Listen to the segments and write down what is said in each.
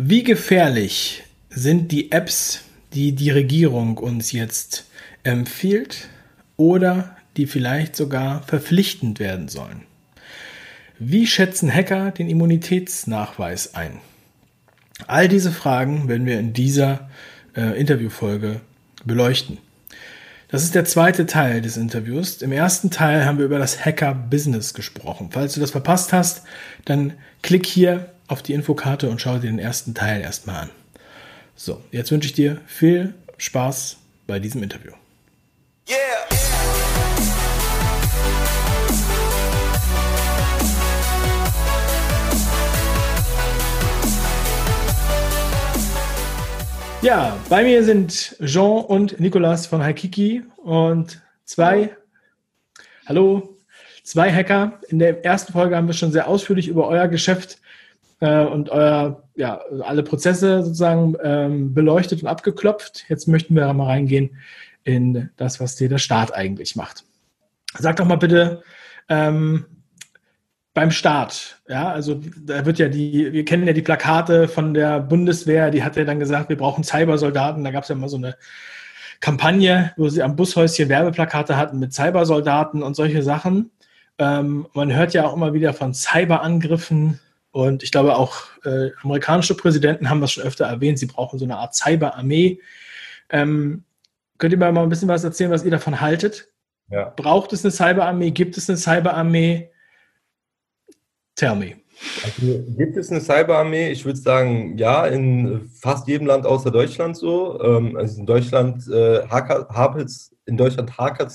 Wie gefährlich sind die Apps, die die Regierung uns jetzt empfiehlt oder die vielleicht sogar verpflichtend werden sollen? Wie schätzen Hacker den Immunitätsnachweis ein? All diese Fragen werden wir in dieser äh, Interviewfolge beleuchten. Das ist der zweite Teil des Interviews. Im ersten Teil haben wir über das Hacker-Business gesprochen. Falls du das verpasst hast, dann klick hier auf die Infokarte und schau dir den ersten Teil erstmal an. So, jetzt wünsche ich dir viel Spaß bei diesem Interview. Yeah. Ja, bei mir sind Jean und Nicolas von Haikiki und zwei, hallo, zwei Hacker. In der ersten Folge haben wir schon sehr ausführlich über euer Geschäft äh, und euer, ja, alle Prozesse sozusagen ähm, beleuchtet und abgeklopft. Jetzt möchten wir mal reingehen in das, was dir der Staat eigentlich macht. Sag doch mal bitte, ähm, beim Start, ja, also da wird ja die, wir kennen ja die Plakate von der Bundeswehr, die hat ja dann gesagt, wir brauchen Cybersoldaten. Da gab es ja mal so eine Kampagne, wo sie am Bushäuschen Werbeplakate hatten mit Cybersoldaten und solche Sachen. Ähm, man hört ja auch immer wieder von Cyberangriffen und ich glaube auch äh, amerikanische Präsidenten haben das schon öfter erwähnt, sie brauchen so eine Art Cyberarmee. Ähm, könnt ihr mir mal ein bisschen was erzählen, was ihr davon haltet? Ja. Braucht es eine Cyberarmee? Gibt es eine Cyberarmee? Tell me. Also, gibt es eine Cyberarmee? Ich würde sagen, ja, in fast jedem Land außer Deutschland so. Ähm, also in Deutschland äh, hapelt's, in Deutschland hakert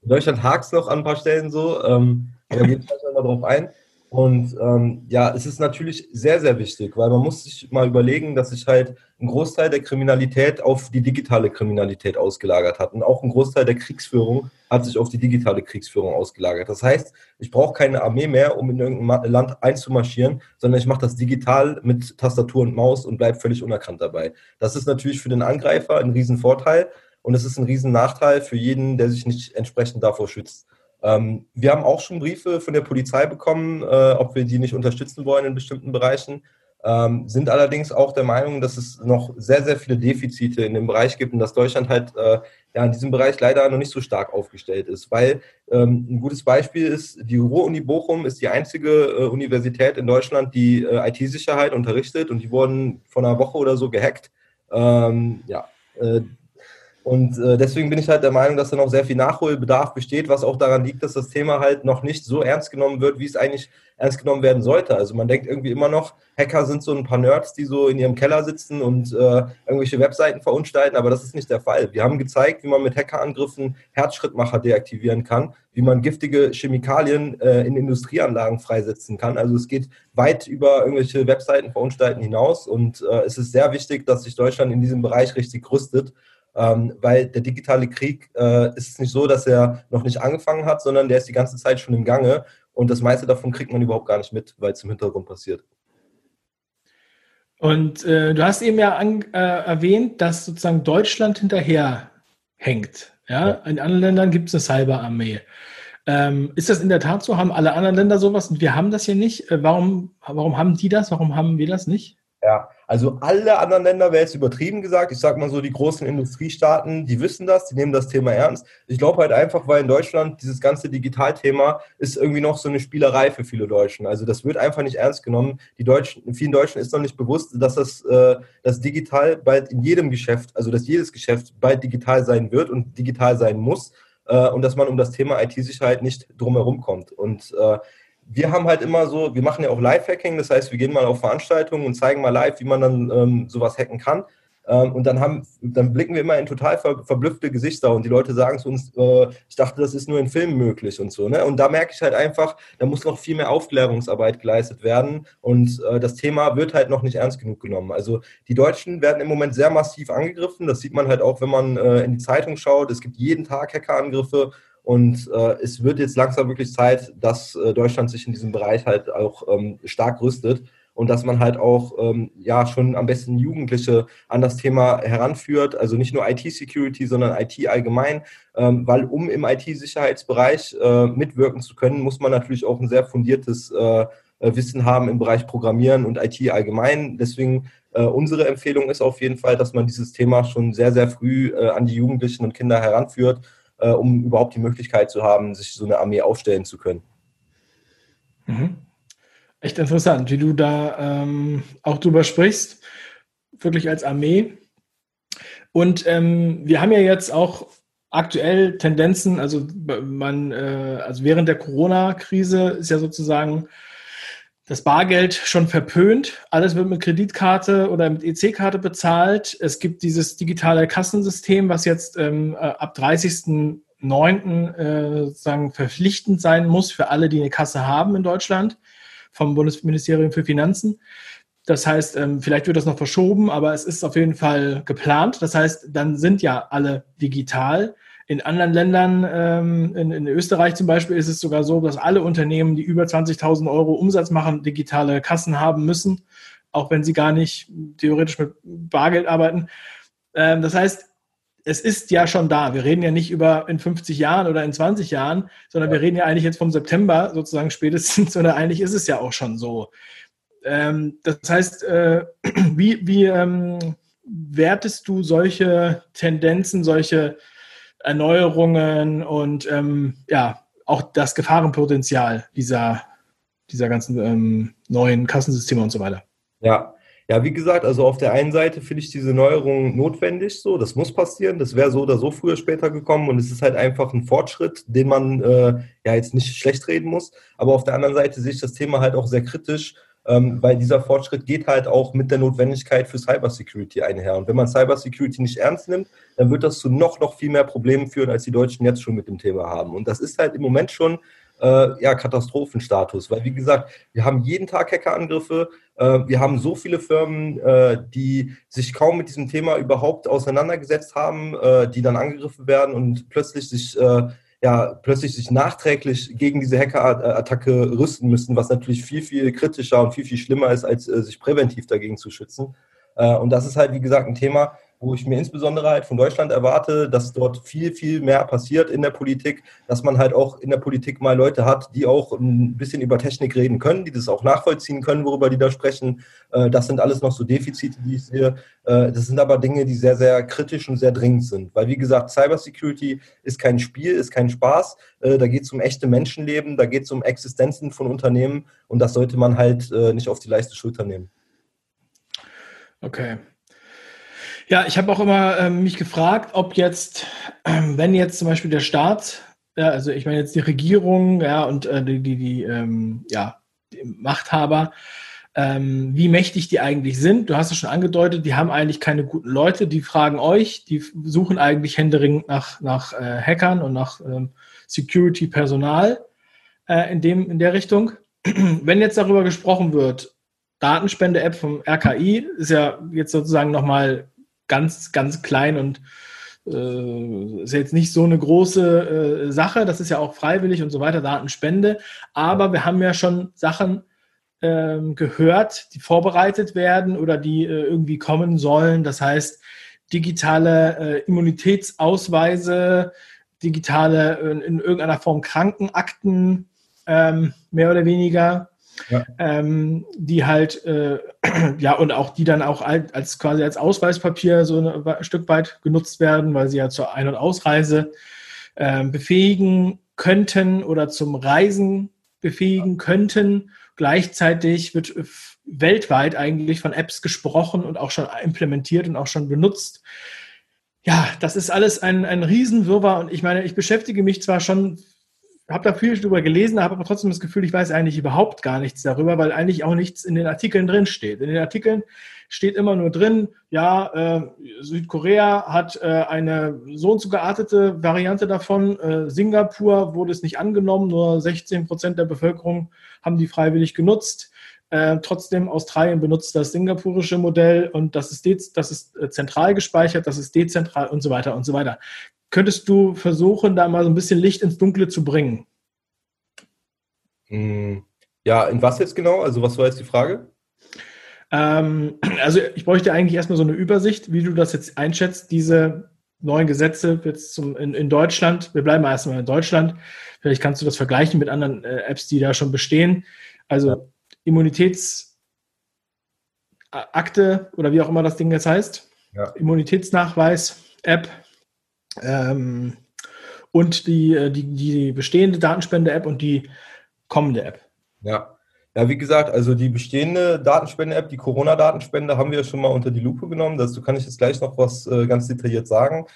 in Deutschland hakt es noch an ein paar Stellen so, ähm, aber geht gleich mal drauf ein. Und ähm, ja, es ist natürlich sehr, sehr wichtig, weil man muss sich mal überlegen, dass sich halt ein Großteil der Kriminalität auf die digitale Kriminalität ausgelagert hat. Und auch ein Großteil der Kriegsführung hat sich auf die digitale Kriegsführung ausgelagert. Das heißt, ich brauche keine Armee mehr, um in irgendein Land einzumarschieren, sondern ich mache das digital mit Tastatur und Maus und bleibe völlig unerkannt dabei. Das ist natürlich für den Angreifer ein Riesenvorteil und es ist ein Riesennachteil für jeden, der sich nicht entsprechend davor schützt. Ähm, wir haben auch schon Briefe von der Polizei bekommen, äh, ob wir die nicht unterstützen wollen in bestimmten Bereichen, ähm, sind allerdings auch der Meinung, dass es noch sehr, sehr viele Defizite in dem Bereich gibt und dass Deutschland halt äh, ja in diesem Bereich leider noch nicht so stark aufgestellt ist. Weil ähm, ein gutes Beispiel ist, die Ruhr-Uni Bochum ist die einzige äh, Universität in Deutschland, die äh, IT-Sicherheit unterrichtet und die wurden vor einer Woche oder so gehackt. Ähm, ja, äh, und äh, deswegen bin ich halt der Meinung, dass da noch sehr viel Nachholbedarf besteht, was auch daran liegt, dass das Thema halt noch nicht so ernst genommen wird, wie es eigentlich ernst genommen werden sollte. Also man denkt irgendwie immer noch, Hacker sind so ein paar Nerds, die so in ihrem Keller sitzen und äh, irgendwelche Webseiten verunstalten, aber das ist nicht der Fall. Wir haben gezeigt, wie man mit Hackerangriffen Herzschrittmacher deaktivieren kann, wie man giftige Chemikalien äh, in Industrieanlagen freisetzen kann. Also es geht weit über irgendwelche Webseiten verunstalten hinaus und äh, es ist sehr wichtig, dass sich Deutschland in diesem Bereich richtig rüstet ähm, weil der digitale Krieg äh, ist nicht so, dass er noch nicht angefangen hat, sondern der ist die ganze Zeit schon im Gange und das meiste davon kriegt man überhaupt gar nicht mit, weil es im Hintergrund passiert. Und äh, du hast eben ja an, äh, erwähnt, dass sozusagen Deutschland hinterher hängt. Ja? ja. In anderen Ländern gibt es eine Cyberarmee. Ähm, ist das in der Tat so? Haben alle anderen Länder sowas und wir haben das hier nicht? Äh, warum, warum haben die das? Warum haben wir das nicht? Ja, also alle anderen Länder wäre jetzt übertrieben gesagt. Ich sage mal so, die großen Industriestaaten, die wissen das, die nehmen das Thema ernst. Ich glaube halt einfach, weil in Deutschland dieses ganze Digitalthema ist irgendwie noch so eine Spielerei für viele Deutschen. Also das wird einfach nicht ernst genommen. Die Deutschen, vielen Deutschen ist noch nicht bewusst, dass das, äh, das digital bald in jedem Geschäft, also dass jedes Geschäft bald digital sein wird und digital sein muss äh, und dass man um das Thema IT-Sicherheit nicht drumherum kommt. Und äh, wir haben halt immer so, wir machen ja auch Live-Hacking, das heißt, wir gehen mal auf Veranstaltungen und zeigen mal live, wie man dann ähm, sowas hacken kann. Ähm, und dann, haben, dann blicken wir immer in total ver, verblüffte Gesichter und die Leute sagen zu uns, äh, ich dachte, das ist nur in Filmen möglich und so. Ne? Und da merke ich halt einfach, da muss noch viel mehr Aufklärungsarbeit geleistet werden und äh, das Thema wird halt noch nicht ernst genug genommen. Also die Deutschen werden im Moment sehr massiv angegriffen, das sieht man halt auch, wenn man äh, in die Zeitung schaut. Es gibt jeden Tag Hackerangriffe und äh, es wird jetzt langsam wirklich Zeit, dass äh, Deutschland sich in diesem Bereich halt auch ähm, stark rüstet und dass man halt auch ähm, ja schon am besten Jugendliche an das Thema heranführt, also nicht nur IT-Security, sondern IT allgemein, ähm, weil um im IT-Sicherheitsbereich äh, mitwirken zu können, muss man natürlich auch ein sehr fundiertes äh, äh, Wissen haben im Bereich Programmieren und IT allgemein. Deswegen Äh, unsere Empfehlung ist auf jeden Fall, dass man dieses Thema schon sehr, sehr früh äh, an die Jugendlichen und Kinder heranführt, äh, um überhaupt die Möglichkeit zu haben, sich so eine Armee aufstellen zu können. Mhm. Echt interessant, wie du da ähm, auch drüber sprichst, wirklich als Armee. Und ähm, wir haben ja jetzt auch aktuell Tendenzen, also man, äh, also während der Corona-Krise ist ja sozusagen das Bargeld schon verpönt. Alles wird mit Kreditkarte oder mit EC-Karte bezahlt. Es gibt dieses digitale Kassensystem, was jetzt ähm, äh, ab 30.09. Äh, sozusagen verpflichtend sein muss für alle, die eine Kasse haben in Deutschland vom Bundesministerium für Finanzen. Das heißt, ähm, vielleicht wird das noch verschoben, aber es ist auf jeden Fall geplant. Das heißt, dann sind ja alle digital. In anderen Ländern, ähm, in, in, Österreich zum Beispiel, ist es sogar so, dass alle Unternehmen, die über 20.000 Euro Umsatz machen, digitale Kassen haben müssen, auch wenn sie gar nicht theoretisch mit Bargeld arbeiten. Ähm, das heißt, es ist ja schon da. Wir reden ja nicht über in 50 Jahren oder in 20 Jahren, sondern wir reden ja eigentlich jetzt vom September sozusagen spätestens oder eigentlich ist es ja auch schon so. Ähm, das heißt, äh, wie, wie ähm, wertest du solche Tendenzen, solche Erneuerungen und ähm, ja, auch das Gefahrenpotenzial dieser, dieser ganzen ähm, neuen Kassensysteme und so weiter? Ja, ja, wie gesagt, also auf der einen Seite finde ich diese Neuerung notwendig, so, das muss passieren, das wäre so oder so früher später gekommen und es ist halt einfach ein Fortschritt, den man äh, ja jetzt nicht schlecht reden muss. Aber auf der anderen Seite sehe ich das Thema halt auch sehr kritisch, ähm, weil dieser Fortschritt geht halt auch mit der Notwendigkeit für Cybersecurity einher. Und wenn man Cybersecurity nicht ernst nimmt, dann wird das zu noch, noch viel mehr Problemen führen, als die Deutschen jetzt schon mit dem Thema haben. Und das ist halt im Moment schon äh, ja, Katastrophenstatus. Weil, wie gesagt, wir haben jeden Tag Hackerangriffe. Äh, wir haben so viele Firmen, äh, die sich kaum mit diesem Thema überhaupt auseinandergesetzt haben, äh, die dann angegriffen werden und plötzlich sich äh, ja, plötzlich sich nachträglich gegen diese Hackerattacke rüsten müssen, was natürlich viel, viel kritischer und viel, viel schlimmer ist, als äh, sich präventiv dagegen zu schützen. und das ist halt, wie gesagt, ein Thema, wo ich mir insbesondere halt von Deutschland erwarte, dass dort viel, viel mehr passiert in der Politik, dass man halt auch in der Politik mal Leute hat, die auch ein bisschen über Technik reden können, die das auch nachvollziehen können, worüber die da sprechen. Äh, das sind alles noch so Defizite, die ich sehe. Äh, das sind aber Dinge, die sehr, sehr kritisch und sehr dringend sind. Weil, wie gesagt, Cybersecurity ist kein Spiel, ist kein Spaß. Äh, da geht es um echte Menschenleben, da geht es um Existenzen von Unternehmen und das sollte man halt nicht auf die leichte Schulter nehmen. Okay, ja, ich habe auch immer ähm, mich gefragt, ob jetzt, ähm, wenn jetzt zum Beispiel der Staat, ja, also ich meine jetzt die Regierung, ja, und äh, die, die, die, ähm, ja, die Machthaber, ähm, wie mächtig die eigentlich sind. Du hast es schon angedeutet, die haben eigentlich keine guten Leute, die fragen euch, die suchen eigentlich händeringend nach, nach äh, Hackern und nach ähm, Security-Personal äh, in, in der Richtung. Wenn jetzt darüber gesprochen wird, Datenspende-App vom RKI ist ja jetzt sozusagen nochmal ganz, ganz klein und äh, ist jetzt nicht so eine große äh, Sache. Das ist ja auch freiwillig und so weiter, Datenspende. Aber wir haben ja schon Sachen ähm, gehört, die vorbereitet werden oder die äh, irgendwie kommen sollen. Das heißt, digitale äh, Immunitätsausweise, digitale äh, in, in, irgendeiner Form Krankenakten, ähm, mehr oder weniger ja. ähm, die halt, äh, ja, und auch die dann auch als quasi als Ausweispapier so ein Stück weit genutzt werden, weil sie ja zur Ein- und Ausreise äh, befähigen könnten oder zum Reisen befähigen könnten. Gleichzeitig wird weltweit eigentlich von Apps gesprochen und auch schon implementiert und auch schon benutzt. Ja, das ist alles ein, ein Riesenwirrwarr und ich meine, ich beschäftige mich zwar schon habe da viel drüber gelesen, habe aber trotzdem das Gefühl, ich weiß eigentlich überhaupt gar nichts darüber, weil eigentlich auch nichts in den Artikeln drin steht. In den Artikeln steht immer nur drin, ja, äh, Südkorea hat äh, eine so und so geartete Variante davon. Äh, Singapur wurde es nicht angenommen, nur 16 Prozent der Bevölkerung haben die freiwillig genutzt. Äh, trotzdem, Australien benutzt das singapurische Modell und das ist, das ist äh, zentral gespeichert, das ist dezentral und so weiter und so weiter. Könntest du versuchen, da mal so ein bisschen Licht ins Dunkle zu bringen? Hm, ja, in was jetzt genau? Also was war jetzt die Frage? Ähm, also ich bräuchte eigentlich erstmal so eine Übersicht, wie du das jetzt einschätzt, diese neuen Gesetze jetzt zum, in, in Deutschland. Wir bleiben erstmal in Deutschland. Vielleicht kannst du das vergleichen mit anderen äh, Apps, die da schon bestehen. Also ja. Immunitäts Akte oder wie auch immer das Ding jetzt heißt. Ja. Immunitätsnachweis-App. Ähm, und die, äh, die, die bestehende Datenspende-App und die kommende App. Ja. Ja, wie gesagt, also die bestehende Datenspende-App, die Corona-Datenspende, haben wir schon mal unter die Lupe genommen. Dazu kann ich jetzt gleich noch was äh, ganz detailliert sagen.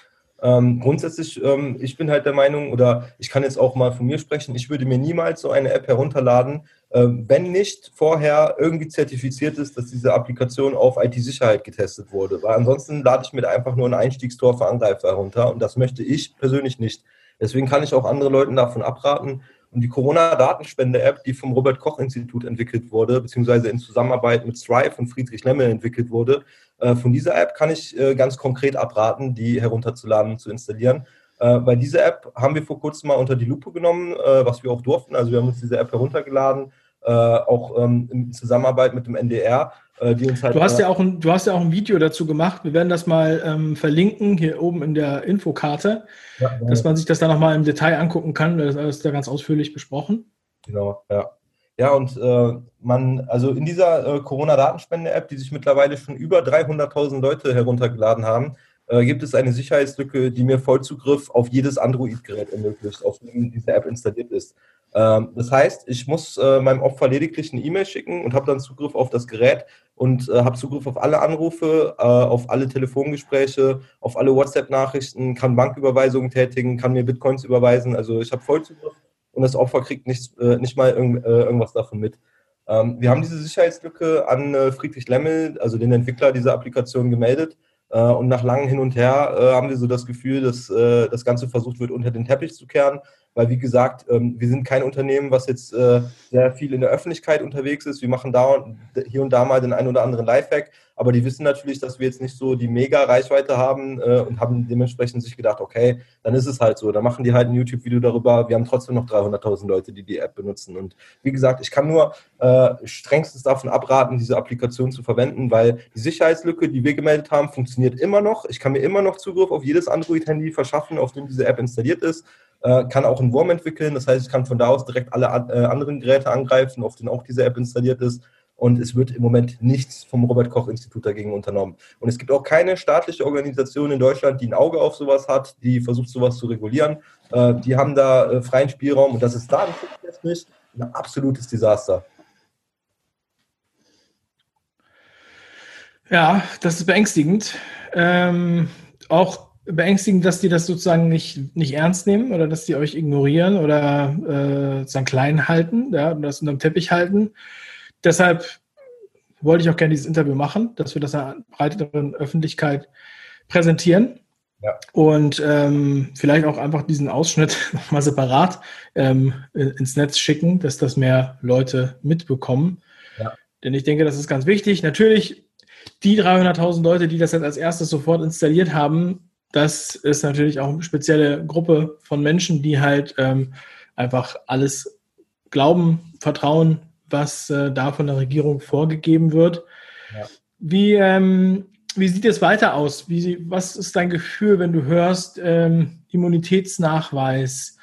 Ähm, grundsätzlich, ähm, ich bin halt der Meinung, oder ich kann jetzt auch mal von mir sprechen, ich würde mir niemals so eine App herunterladen, ähm, wenn nicht vorher irgendwie zertifiziert ist, dass diese Applikation auf IT-Sicherheit getestet wurde. Weil ansonsten lade ich mir einfach nur ein Einstiegstor für Angreifer herunter und das möchte ich persönlich nicht. Deswegen kann ich auch andere Leuten davon abraten. Und die Corona-Datenspende-App, die vom Robert-Koch-Institut entwickelt wurde, beziehungsweise in Zusammenarbeit mit Strive und Friedrich Lemmel entwickelt wurde, äh, von dieser App kann ich äh, ganz konkret abraten, die herunterzuladen und zu installieren. Äh, bei dieser App haben wir vor kurzem mal unter die Lupe genommen, was wir auch durften. Also wir haben uns diese App heruntergeladen, auch ähm, in Zusammenarbeit mit dem NDR äh, die uns halt. Du hast, ja auch ein, du hast ja auch ein Video dazu gemacht. Wir werden das mal ähm, verlinken, hier oben in der Infokarte, ja, dass man sich das dann nochmal im Detail angucken kann. Das ist da ganz ausführlich besprochen. Genau, ja. Ja, und äh, man, also in dieser äh, Corona-Datenspende-App, die sich mittlerweile schon über 300.000 Leute heruntergeladen haben, äh, gibt es eine Sicherheitslücke, die mir Vollzugriff auf jedes Android-Gerät ermöglicht, auf dem diese App installiert ist. Ähm, das heißt, ich muss äh, meinem Opfer lediglich eine E-Mail schicken und habe dann Zugriff auf das Gerät und äh, habe Zugriff auf alle Anrufe, äh, auf alle Telefongespräche, auf alle WhatsApp-Nachrichten, kann Banküberweisungen tätigen, kann mir Bitcoins überweisen. Also ich habe Vollzugriff und das Opfer kriegt nichts, nicht mal irg irgendwas davon mit. Ähm, wir haben diese Sicherheitslücke an Friedrich Lemmel, also den Entwickler dieser Applikation, gemeldet. Und nach langem Hin und Her haben wir so das Gefühl, dass das Ganze versucht wird, unter den Teppich zu kehren weil wie gesagt, ähm, wir sind kein Unternehmen, was jetzt äh, sehr viel in der Öffentlichkeit unterwegs ist. Wir machen da hier und da mal den einen oder anderen Lifehack, aber die wissen natürlich, dass wir jetzt nicht so die mega Reichweite haben äh, und haben dementsprechend sich gedacht, okay, dann ist es halt so. Da machen die halt ein YouTube-Video darüber. Wir haben trotzdem noch 300.000 Leute, die die App benutzen. Und wie gesagt, ich kann nur äh, strengstens davon abraten, diese Applikation zu verwenden, weil die Sicherheitslücke, die wir gemeldet haben, funktioniert immer noch. Ich kann mir immer noch Zugriff auf jedes Android-Handy verschaffen, auf dem diese App installiert ist äh, kann auch einen Wurm entwickeln. Das heißt, ich kann von da aus direkt alle äh, anderen Geräte angreifen, auf denen auch diese App installiert ist. Und es wird im Moment nichts vom Robert-Koch-Institut dagegen unternommen. Und es gibt auch keine staatliche Organisation in Deutschland, die ein Auge auf sowas hat, die versucht, sowas zu regulieren. Äh, die haben da freien Spielraum und das ist datenschutztechnisch ein absolutes Desaster. Ja, das ist beängstigend. Ähm, auch beängstigend, dass die das sozusagen nicht, nicht ernst nehmen oder dass die euch ignorieren oder äh, sozusagen klein halten, ja, das unterm Teppich halten. Deshalb wollte ich auch gerne dieses Interview machen, dass wir das einer breiteren Öffentlichkeit präsentieren. Ja. Und ähm, vielleicht auch einfach diesen Ausschnitt nochmal separat ähm, ins Netz schicken, dass das mehr Leute mitbekommen. Ja. Denn ich denke, das ist ganz wichtig. Natürlich, die 300.000 Leute, die das jetzt als erstes sofort installiert haben, das ist natürlich auch eine spezielle Gruppe von Menschen, die halt ähm, einfach alles glauben, vertrauen, was äh, da von der Regierung vorgegeben wird. Ja. Wie, ähm, wie sieht es weiter aus? Wie, was ist dein Gefühl, wenn du hörst ähm, Immunitätsnachweis,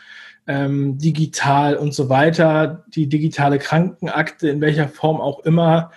ähm, digital und so weiter, die digitale Krankenakte, in welcher Form auch immer?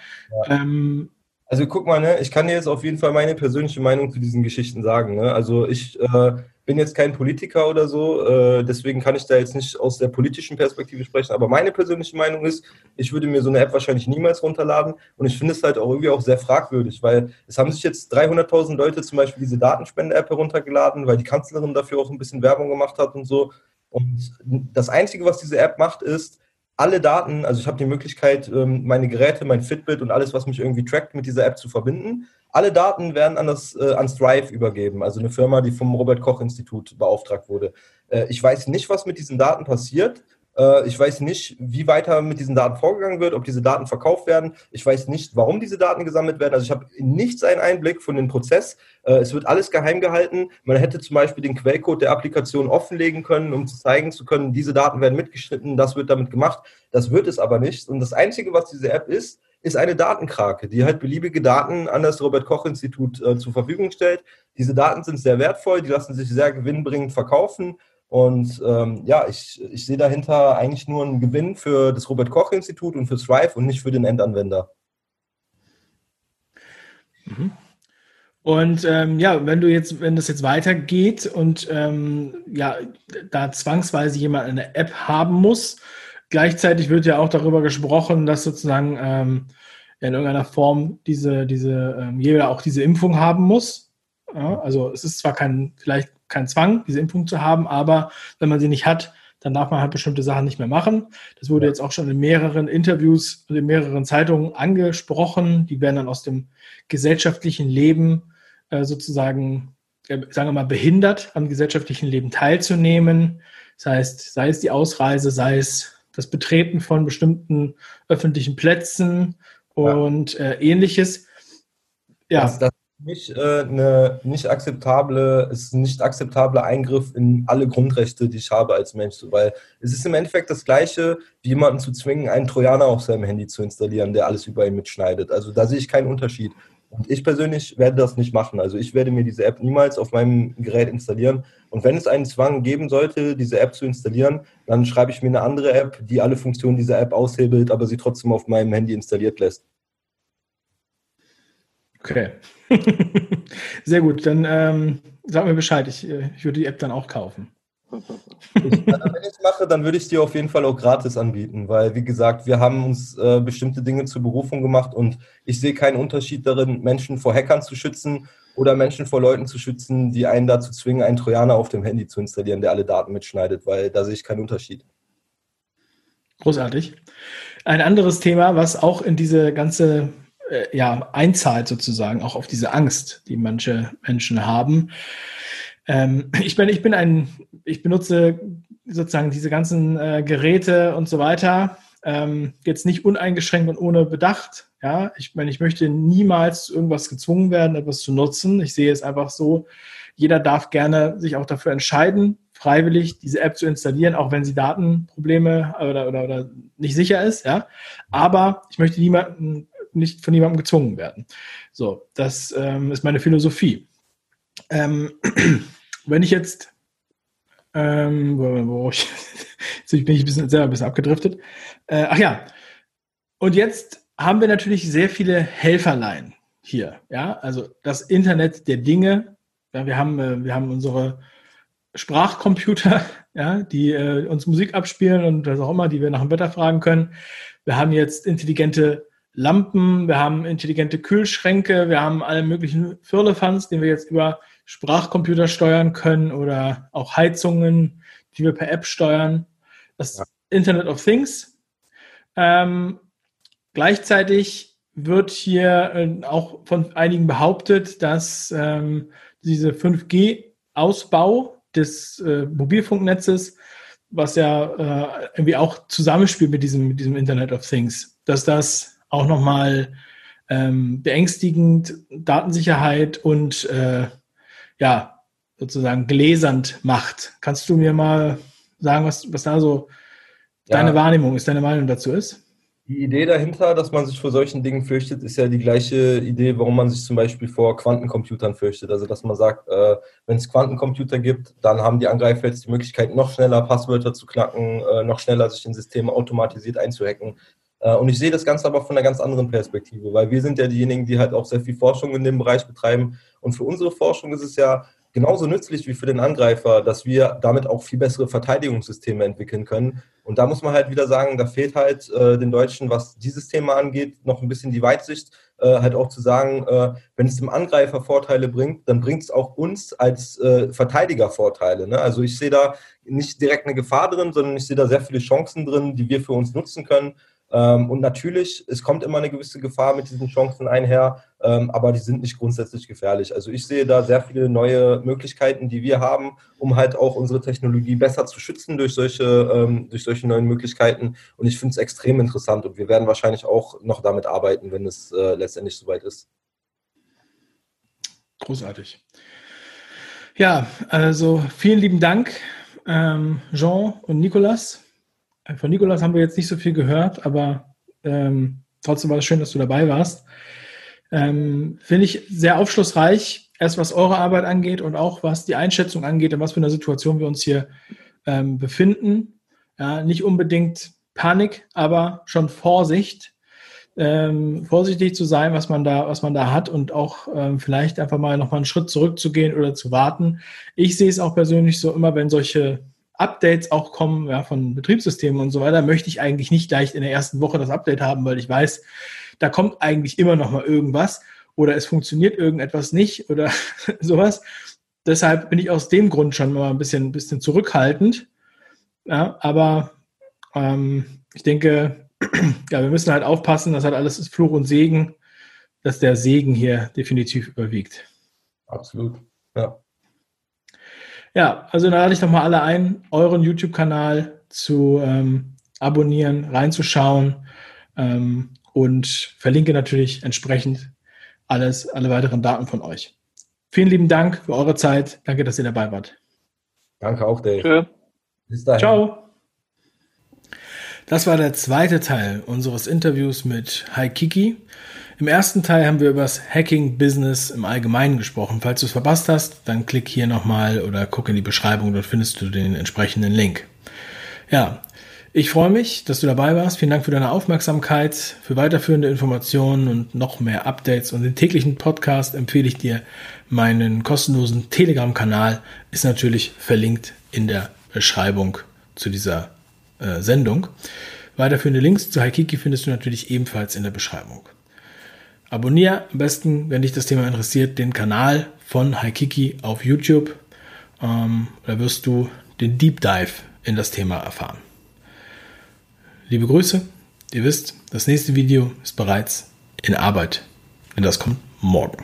Ja. Ähm, also guck mal, ne, ich kann dir jetzt auf jeden Fall meine persönliche Meinung zu diesen Geschichten sagen. Ne? Also ich äh, bin jetzt kein Politiker oder so, äh, deswegen kann ich da jetzt nicht aus der politischen Perspektive sprechen. Aber meine persönliche Meinung ist, ich würde mir so eine App wahrscheinlich niemals runterladen. Und ich finde es halt auch irgendwie auch sehr fragwürdig, weil es haben sich jetzt 300.000 Leute zum Beispiel diese Datenspende-App heruntergeladen, weil die Kanzlerin dafür auch ein bisschen Werbung gemacht hat und so. Und das Einzige, was diese App macht, ist, alle Daten, also ich habe die Möglichkeit, ähm, meine Geräte, mein Fitbit und alles, was mich irgendwie trackt, mit dieser App zu verbinden. Alle Daten werden an, das, äh, an Strive übergeben, also eine Firma, die vom Robert Koch Institut beauftragt wurde. Äh, ich weiß nicht, was mit diesen Daten passiert. Äh, ich weiß nicht, wie weiter mit diesen Daten vorgegangen wird, ob diese Daten verkauft werden. Ich weiß nicht, warum diese Daten gesammelt werden. Also ich habe nichts einen Einblick von dem Prozess. Äh, es wird alles geheim gehalten. Man hätte zum Beispiel den Quellcode der Applikation offenlegen können, um zu zeigen zu können, diese Daten werden mitgeschnitten, das wird damit gemacht. Das wird es aber nicht. Und das Einzige, was diese App ist, ist eine Datenkrake, die halt beliebige Daten an das Robert Koch Institut äh, zur Verfügung stellt. Diese Daten sind sehr wertvoll, die lassen sich sehr gewinnbringend verkaufen und ähm, ja, ich, ich sehe dahinter eigentlich nur einen Gewinn für das Robert Koch Institut und für Thrive und nicht für den Endanwender. Mhm. Und ähm, ja, wenn du jetzt, wenn das jetzt weitergeht und ähm, ja, da zwangsweise jemand eine App haben muss, gleichzeitig wird ja auch darüber gesprochen, dass sozusagen ähm, in irgendeiner Form diese, diese, ähm, jeder auch diese Impfung haben muss. Ja, also es ist zwar kein, vielleicht kein Zwang, diese Impfung zu haben, aber wenn man sie nicht hat, dann darf man halt bestimmte Sachen nicht mehr machen. Das wurde jetzt auch schon in mehreren Interviews und in mehreren Zeitungen angesprochen. Die werden dann aus dem gesellschaftlichen Leben äh, sozusagen, äh, sagen wir mal, behindert, am gesellschaftlichen Leben teilzunehmen. Das heißt, sei es die Ausreise, sei es das Betreten von bestimmten öffentlichen Plätzen und ja. äh, ähnliches. Ja. Das, das nicht äh, eine nicht akzeptable, ist ein nicht akzeptabler Eingriff in alle Grundrechte, die ich habe als Mensch. Weil es ist im Endeffekt das Gleiche, wie jemanden zu zwingen, einen Trojaner auf seinem Handy zu installieren, der alles über ihn mitschneidet. Also da sehe ich keinen Unterschied. Und ich persönlich werde das nicht machen. Also ich werde mir diese App niemals auf meinem Gerät installieren. Und wenn es einen Zwang geben sollte, diese App zu installieren, dann schreibe ich mir eine andere App, die alle Funktionen dieser App aushebelt, aber sie trotzdem auf meinem Handy installiert lässt. Okay. Sehr gut, dann ähm, sag mir Bescheid. Ich, äh, ich würde die App dann auch kaufen. Ich, wenn ich es mache, dann würde ich es dir auf jeden Fall auch gratis anbieten, weil, wie gesagt, wir haben uns äh, bestimmte Dinge zur Berufung gemacht und ich sehe keinen Unterschied darin, Menschen vor Hackern zu schützen oder Menschen vor Leuten zu schützen, die einen dazu zwingen, einen Trojaner auf dem Handy zu installieren, der alle Daten mitschneidet, weil da sehe ich keinen Unterschied. Großartig. Ein anderes Thema, was auch in diese ganze äh, ja, einzahlt sozusagen auch auf diese Angst, die manche Menschen haben. Ähm, ich bin, ich bin ein, ich benutze sozusagen diese ganzen äh, Geräte und so weiter ähm, jetzt nicht uneingeschränkt und ohne Bedacht. Ja, ich meine, ich möchte niemals irgendwas gezwungen werden, etwas zu nutzen. Ich sehe es einfach so, jeder darf gerne sich auch dafür entscheiden, freiwillig diese App zu installieren, auch wenn sie Datenprobleme oder, oder, oder nicht sicher ist. Ja, aber ich möchte niemanden nicht von niemandem gezwungen werden. So, das ähm, ist meine Philosophie. Ähm, wenn ich jetzt, ähm, wo ich, jetzt bin ich ein bisschen, selber ein bisschen abgedriftet. Äh, ach ja, und jetzt haben wir natürlich sehr viele Helferlein hier. Ja, also das Internet der Dinge. Ja, wir haben, äh, wir haben unsere Sprachcomputer, ja, die äh, uns Musik abspielen und was auch immer, die wir nach dem Wetter fragen können. Wir haben jetzt intelligente Lampen, wir haben intelligente Kühlschränke, wir haben alle möglichen Firlefanz, die wir jetzt über Sprachcomputer steuern können oder auch Heizungen, die wir per App steuern. Das ja. Internet of Things. Ähm, gleichzeitig wird hier äh, auch von einigen behauptet, dass ähm, diese 5G-Ausbau des äh, Mobilfunknetzes, was ja äh, irgendwie auch zusammenspielt mit diesem, mit diesem Internet of Things, dass das auch nochmal ähm, beängstigend Datensicherheit und äh, ja, sozusagen gläsernd macht. Kannst du mir mal sagen, was, was da so ja. deine Wahrnehmung ist, deine Meinung dazu ist? Die Idee dahinter, dass man sich vor solchen Dingen fürchtet, ist ja die gleiche Idee, warum man sich zum Beispiel vor Quantencomputern fürchtet. Also, dass man sagt, äh, wenn es Quantencomputer gibt, dann haben die Angreifer jetzt die Möglichkeit, noch schneller Passwörter zu knacken, äh, noch schneller sich in Systeme automatisiert einzuhacken. Äh, und ich sehe das Ganze aber von einer ganz anderen Perspektive, weil wir sind ja diejenigen, die halt auch sehr viel Forschung in dem Bereich betreiben. Und für unsere Forschung ist es ja genauso nützlich wie für den Angreifer, dass wir damit auch viel bessere Verteidigungssysteme entwickeln können. Und da muss man halt wieder sagen, da fehlt halt äh, den Deutschen, was dieses Thema angeht, noch ein bisschen die Weitsicht, äh, halt auch zu sagen, äh, wenn es dem Angreifer Vorteile bringt, dann bringt es auch uns als äh, Verteidiger Vorteile. Ne? Also ich sehe da nicht direkt eine Gefahr drin, sondern ich sehe da sehr viele Chancen drin, die wir für uns nutzen können. Ähm, und natürlich, es kommt immer eine gewisse Gefahr mit diesen Chancen einher, ähm, aber die sind nicht grundsätzlich gefährlich. Also ich sehe da sehr viele neue Möglichkeiten, die wir haben, um halt auch unsere Technologie besser zu schützen durch solche, ähm, durch solche neuen Möglichkeiten. Und ich finde es extrem interessant und wir werden wahrscheinlich auch noch damit arbeiten, wenn es äh, letztendlich soweit ist. Großartig. Ja, also vielen lieben Dank, Jean und Nicolas. Von Nikolas haben wir jetzt nicht so viel gehört, aber ähm, trotzdem war es schön, dass du dabei warst. Ähm, Finde ich sehr aufschlussreich, erst was eure Arbeit angeht und auch was die Einschätzung angeht, in was für einer Situation wir uns hier ähm, befinden. Ja, nicht unbedingt Panik, aber schon Vorsicht. ähm, vorsichtig zu sein, was man da, was man da hat und auch ähm, vielleicht einfach mal nochmal einen Schritt zurückzugehen oder zu warten. Ich sehe es auch persönlich so immer, wenn solche Updates auch kommen ja, von Betriebssystemen und so weiter, möchte ich eigentlich nicht gleich in der ersten Woche das Update haben, weil ich weiß, da kommt eigentlich immer noch mal irgendwas oder es funktioniert irgendetwas nicht oder sowas. Deshalb bin ich aus dem Grund schon mal ein bisschen, bisschen zurückhaltend. Ja, aber ähm, ich denke, ja, wir müssen halt aufpassen, das hat alles ist Fluch und Segen, dass der Segen hier definitiv überwiegt. Absolut, ja. Ja, also da lade ich doch mal alle ein, euren YouTube-Kanal zu ähm, abonnieren, reinzuschauen ähm, und verlinke natürlich entsprechend alles, alle weiteren Daten von euch. Vielen lieben Dank für eure Zeit. Danke, dass ihr dabei wart. Danke auch, Dave. Tschö. Bis dahin. Ciao. Das war der zweite Teil unseres Interviews mit Haikiki. Im ersten Teil haben wir über das Hacking-Business im Allgemeinen gesprochen. Falls du es verpasst hast, dann klick hier nochmal oder guck in die Beschreibung, dort findest du den entsprechenden Link. Ja, ich freue mich, dass du dabei warst. Vielen Dank für deine Aufmerksamkeit. Für weiterführende Informationen und noch mehr Updates und den täglichen Podcast empfehle ich dir meinen kostenlosen Telegram-Kanal. Ist natürlich verlinkt in der Beschreibung zu dieser äh, Sendung. Weiterführende Links zu Haikiki findest du natürlich ebenfalls in der Beschreibung. Abonniere am besten, wenn dich das Thema interessiert, den Kanal von Haikiki auf YouTube. Ähm, da wirst du den Deep Dive in das Thema erfahren. Liebe Grüße, ihr wisst, das nächste Video ist bereits in Arbeit, denn das kommt morgen.